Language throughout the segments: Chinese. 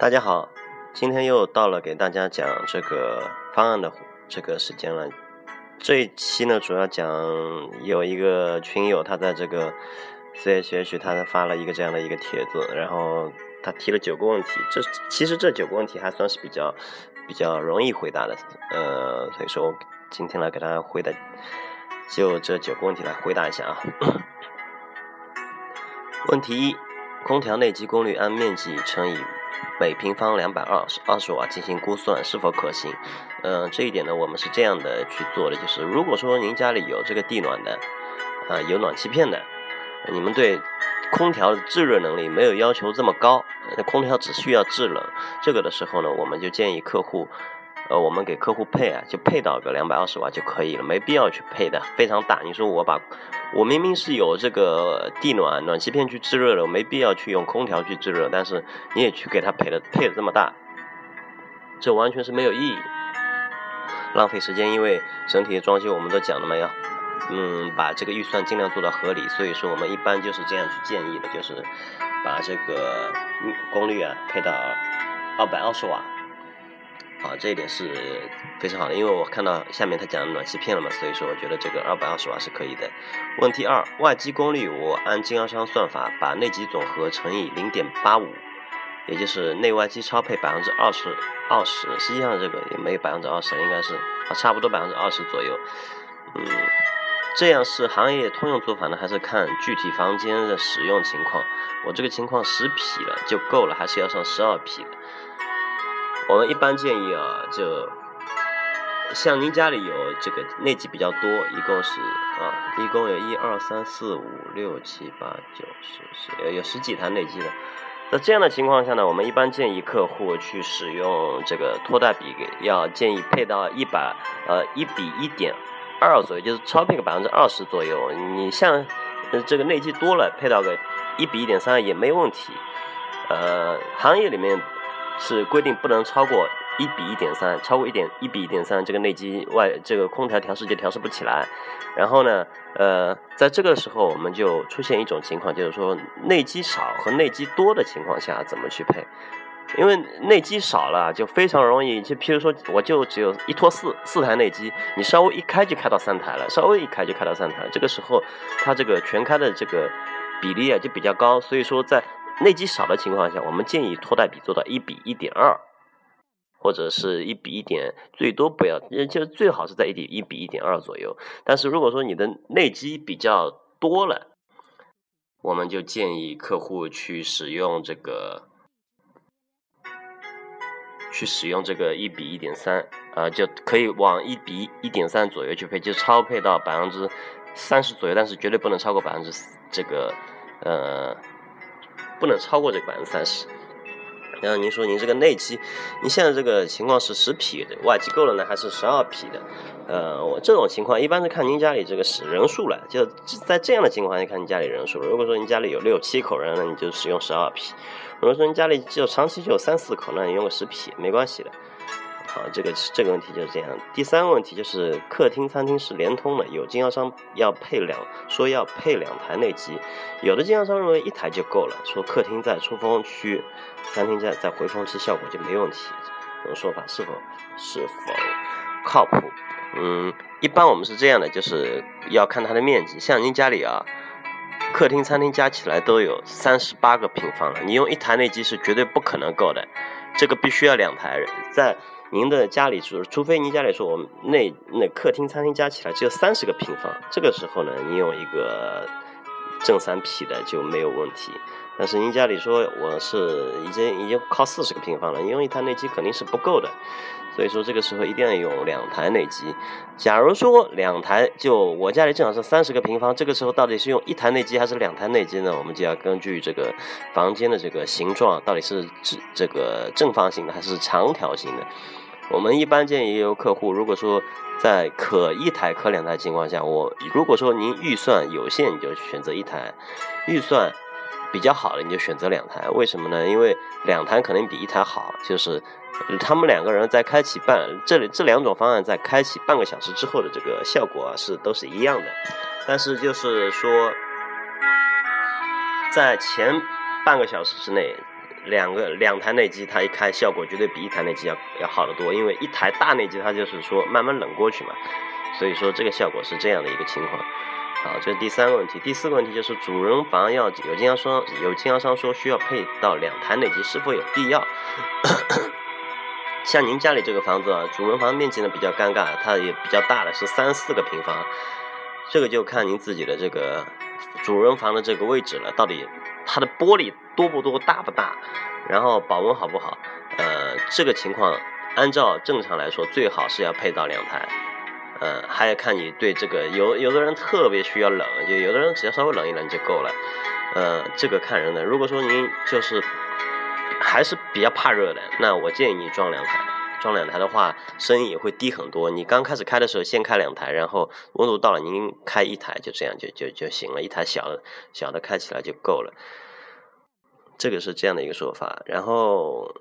大家好，今天又到了给大家讲这个方案的这个时间了。这一期呢，主要讲有一个群友他在这个 CHH 他发了一个这样的一个帖子，然后他提了九个问题。这其实这九个问题还算是比较比较容易回答的，呃，所以说今天来给大家回答，就这九个问题来回答一下啊。问题一：空调内机功率按面积乘以每平方两百二十二十瓦进行估算是否可行？嗯，这一点呢，我们是这样的去做的，就是如果说您家里有这个地暖的，啊，有暖气片的，你们对空调的制热能力没有要求这么高，空调只需要制冷，这个的时候呢，我们就建议客户。呃，我们给客户配啊，就配到个两百二十瓦就可以了，没必要去配的非常大。你说我把，我明明是有这个地暖暖气片去制热的，我没必要去用空调去制热，但是你也去给他配的配的这么大，这完全是没有意义，浪费时间。因为整体的装修我们都讲了嘛，要嗯把这个预算尽量做到合理，所以说我们一般就是这样去建议的，就是把这个功率啊配到二百二十瓦。好，这一点是非常好的，因为我看到下面他讲暖气片了嘛，所以说我觉得这个二百二十瓦是可以的。问题二，外机功率我按经销商算法把内机总和乘以零点八五，也就是内外机超配百分之二十二十，实际上这个也没有百分之二十，应该是啊差不多百分之二十左右。嗯，这样是行业通用做法呢，还是看具体房间的使用情况？我这个情况十匹了就够了，还是要上十二匹？我们一般建议啊，就像您家里有这个内机比较多，一共是啊，一共有一二三四五六七八九十十，有十几台内机的。在这样的情况下呢，我们一般建议客户去使用这个拖带比，要建议配到一百呃一比一点二左右，就是超配个百分之二十左右。你像这个内机多了，配到个一比一点三也没问题。呃，行业里面。是规定不能超过一比一点三，超过一点一比一点三，这个内机外这个空调调试就调试不起来。然后呢，呃，在这个时候我们就出现一种情况，就是说内机少和内机多的情况下怎么去配？因为内机少了就非常容易，就譬如说我就只有一拖四四台内机，你稍微一开就开到三台了，稍微一开就开到三台，这个时候它这个全开的这个比例啊就比较高，所以说在。内积少的情况下，我们建议拖带比做到一比一点二，或者是一比一点，最多不要，就最好是在一点一比一点二左右。但是如果说你的内积比较多了，我们就建议客户去使用这个，去使用这个一比一点三，啊，就可以往一比一点三左右去配，就超配到百分之三十左右，但是绝对不能超过百分之这个，呃。不能超过这个百分之三十。然后您说您这个内机，您现在这个情况是十匹的，外机够了呢，还是十二匹的？呃，我这种情况一般是看您家里这个是人数了，就在这样的情况下看您家里人数。如果说您家里有六七口人，那你就使用十二匹；如果说您家里就长期就有三四口，那你用个十匹没关系的。好，这个这个问题就是这样。第三个问题就是客厅、餐厅是连通的，有经销商要配两，说要配两台内机，有的经销商认为一台就够了，说客厅在出风区，餐厅在在回风区效果就没问题。这种说法是否是否靠谱？嗯，一般我们是这样的，就是要看它的面积。像您家里啊，客厅、餐厅加起来都有三十八个平方了，你用一台内机是绝对不可能够的，这个必须要两台在。您的家里除，除非您家里说我们那那客厅餐厅加起来只有三十个平方，这个时候呢，你用一个正三匹的就没有问题。但是您家里说我是已经已经靠四十个平方了，你用一台内机肯定是不够的。所以说这个时候一定要用两台内机。假如说两台，就我家里正好是三十个平方，这个时候到底是用一台内机还是两台内机呢？我们就要根据这个房间的这个形状，到底是这这个正方形的还是长条形的。我们一般建议有客户，如果说在可一台可两台情况下，我如果说您预算有限，你就选择一台；预算比较好的，你就选择两台。为什么呢？因为两台肯定比一台好，就是他们两个人在开启半这里这两种方案在开启半个小时之后的这个效果是都是一样的，但是就是说在前半个小时之内。两个两台内机，它一开效果绝对比一台内机要要好得多，因为一台大内机它就是说慢慢冷过去嘛，所以说这个效果是这样的一个情况。好，这是第三个问题。第四个问题就是主人房要有经销商有经销商说需要配到两台内机，是否有必要？像您家里这个房子啊，主人房面积呢比较尴尬，它也比较大的是三四个平方，这个就看您自己的这个主人房的这个位置了，到底它的玻璃多不多、大不大，然后保温好不好？呃，这个情况按照正常来说，最好是要配到两台。呃，还要看你对这个有有的人特别需要冷，就有的人只要稍微冷一冷就够了。呃，这个看人的。如果说您就是还是比较怕热的，那我建议你装两台。装两台的话，声音也会低很多。你刚开始开的时候先开两台，然后温度到了您开一台，就这样就就就行了。一台小小的开起来就够了。这个是这样的一个说法，然后。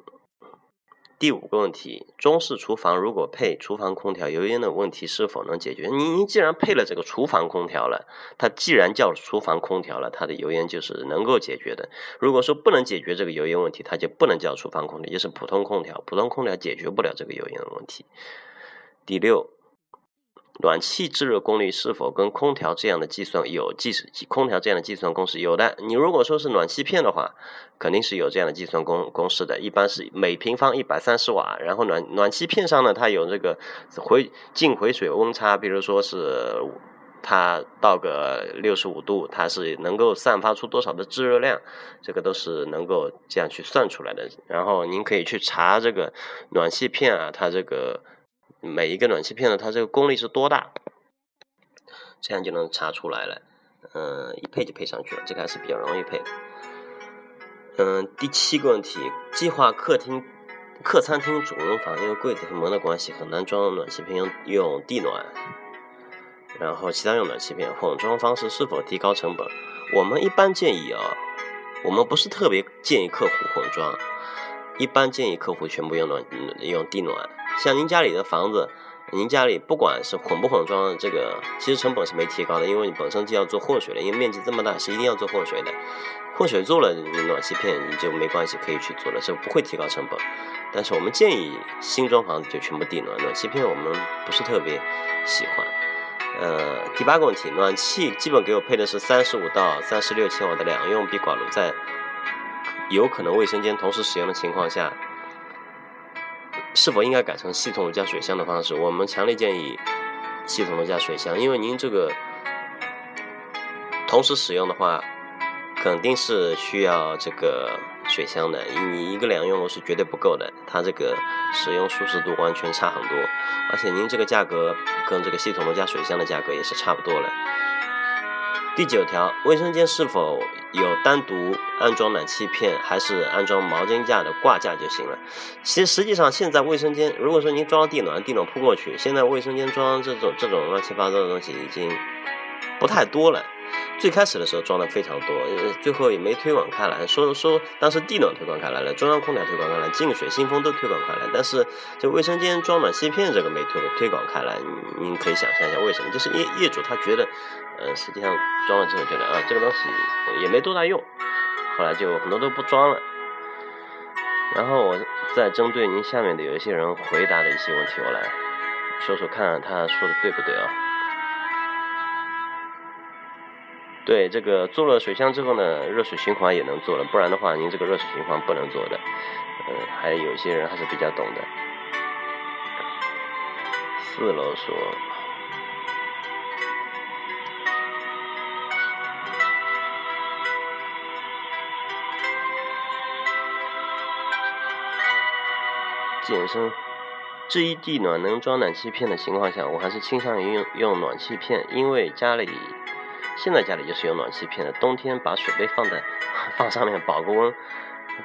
第五个问题，中式厨房如果配厨房空调，油烟的问题是否能解决？您您既然配了这个厨房空调了，它既然叫厨房空调了，它的油烟就是能够解决的。如果说不能解决这个油烟问题，它就不能叫厨房空调，就是普通空调。普通空调解决不了这个油烟的问题。第六。暖气制热功率是否跟空调这样的计算有计空调这样的计算公式有的。你如果说是暖气片的话，肯定是有这样的计算公公式的，一般是每平方一百三十瓦。然后暖暖气片上呢，它有这个回进回水温差，比如说是它到个六十五度，它是能够散发出多少的制热量，这个都是能够这样去算出来的。然后您可以去查这个暖气片啊，它这个。每一个暖气片呢，它这个功率是多大？这样就能查出来了。嗯，一配就配上去了，这个还是比较容易配。嗯，第七个问题，计划客厅、客餐厅主人房，因为柜子和门的关系很难装暖气片，用用地暖。然后其他用暖气片，混装方式是否提高成本？我们一般建议啊，我们不是特别建议客户混装，一般建议客户全部用暖用地暖。像您家里的房子，您家里不管是混不混装，这个其实成本是没提高的，因为你本身就要做混水的，因为面积这么大是一定要做混水的。混水做了，暖气片你就没关系，可以去做了，这不会提高成本。但是我们建议新装房子就全部地暖，暖气片我们不是特别喜欢。呃，第八个问题，暖气基本给我配的是三十五到三十六千瓦的两用壁挂炉，在有可能卫生间同时使用的情况下。是否应该改成系统加水箱的方式？我们强烈建议系统的加水箱，因为您这个同时使用的话，肯定是需要这个水箱的。你一个两用炉是绝对不够的，它这个使用舒适度完全差很多，而且您这个价格跟这个系统的加水箱的价格也是差不多了。第九条，卫生间是否有单独安装暖气片，还是安装毛巾架的挂架就行了？其实实际上现在卫生间，如果说您装地暖，地暖铺过去，现在卫生间装这种这种乱七八糟的东西已经不太多了。最开始的时候装的非常多，最后也没推广开来。说说当时地暖推广开来了，中央空调推广开来，净水、新风都推广开来，但是这卫生间装暖气片这个没推推广开来。您可以想象一下为什么？就是业业主他觉得，呃，实际上装了之后觉得啊，这个东西也没多大用，后来就很多都不装了。然后我再针对您下面的有一些人回答的一些问题，我来说说看他说的对不对啊？对，这个做了水箱之后呢，热水循环也能做了，不然的话，您这个热水循环不能做的。呃，还有些人还是比较懂的。四楼说，健身，这一地暖能装暖气片的情况下，我还是倾向于用用暖气片，因为家里。现在家里就是有暖气片的，冬天把水杯放在 放上面保个温，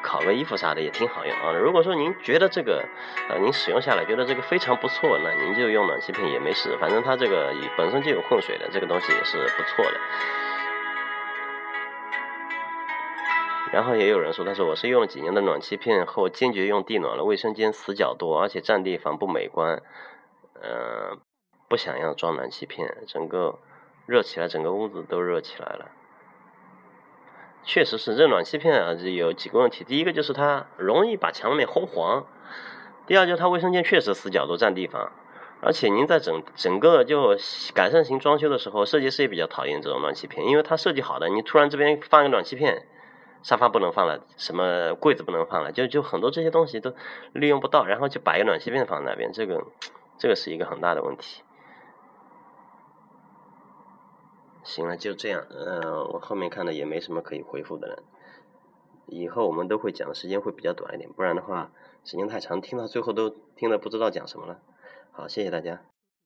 烤个衣服啥的也挺好用啊。如果说您觉得这个呃您使用下来觉得这个非常不错，那您就用暖气片也没事，反正它这个本身就有混水的，这个东西也是不错的。然后也有人说，他说我是用了几年的暖气片后，坚决用地暖了，卫生间死角多，而且占地方不美观，嗯，不想要装暖气片，整个。热起来，整个屋子都热起来了。确实是这暖气片啊，有几个问题。第一个就是它容易把墙面烘黄，第二就是它卫生间确实死角都占地方，而且您在整整个就改善型装修的时候，设计师也比较讨厌这种暖气片，因为它设计好的，你突然这边放一个暖气片，沙发不能放了，什么柜子不能放了，就就很多这些东西都利用不到，然后就把一个暖气片放那边，这个这个是一个很大的问题。行了，就这样。嗯，我后面看的也没什么可以回复的了。以后我们都会讲的时间会比较短一点，不然的话时间太长，听到最后都听得不知道讲什么了。好，谢谢大家。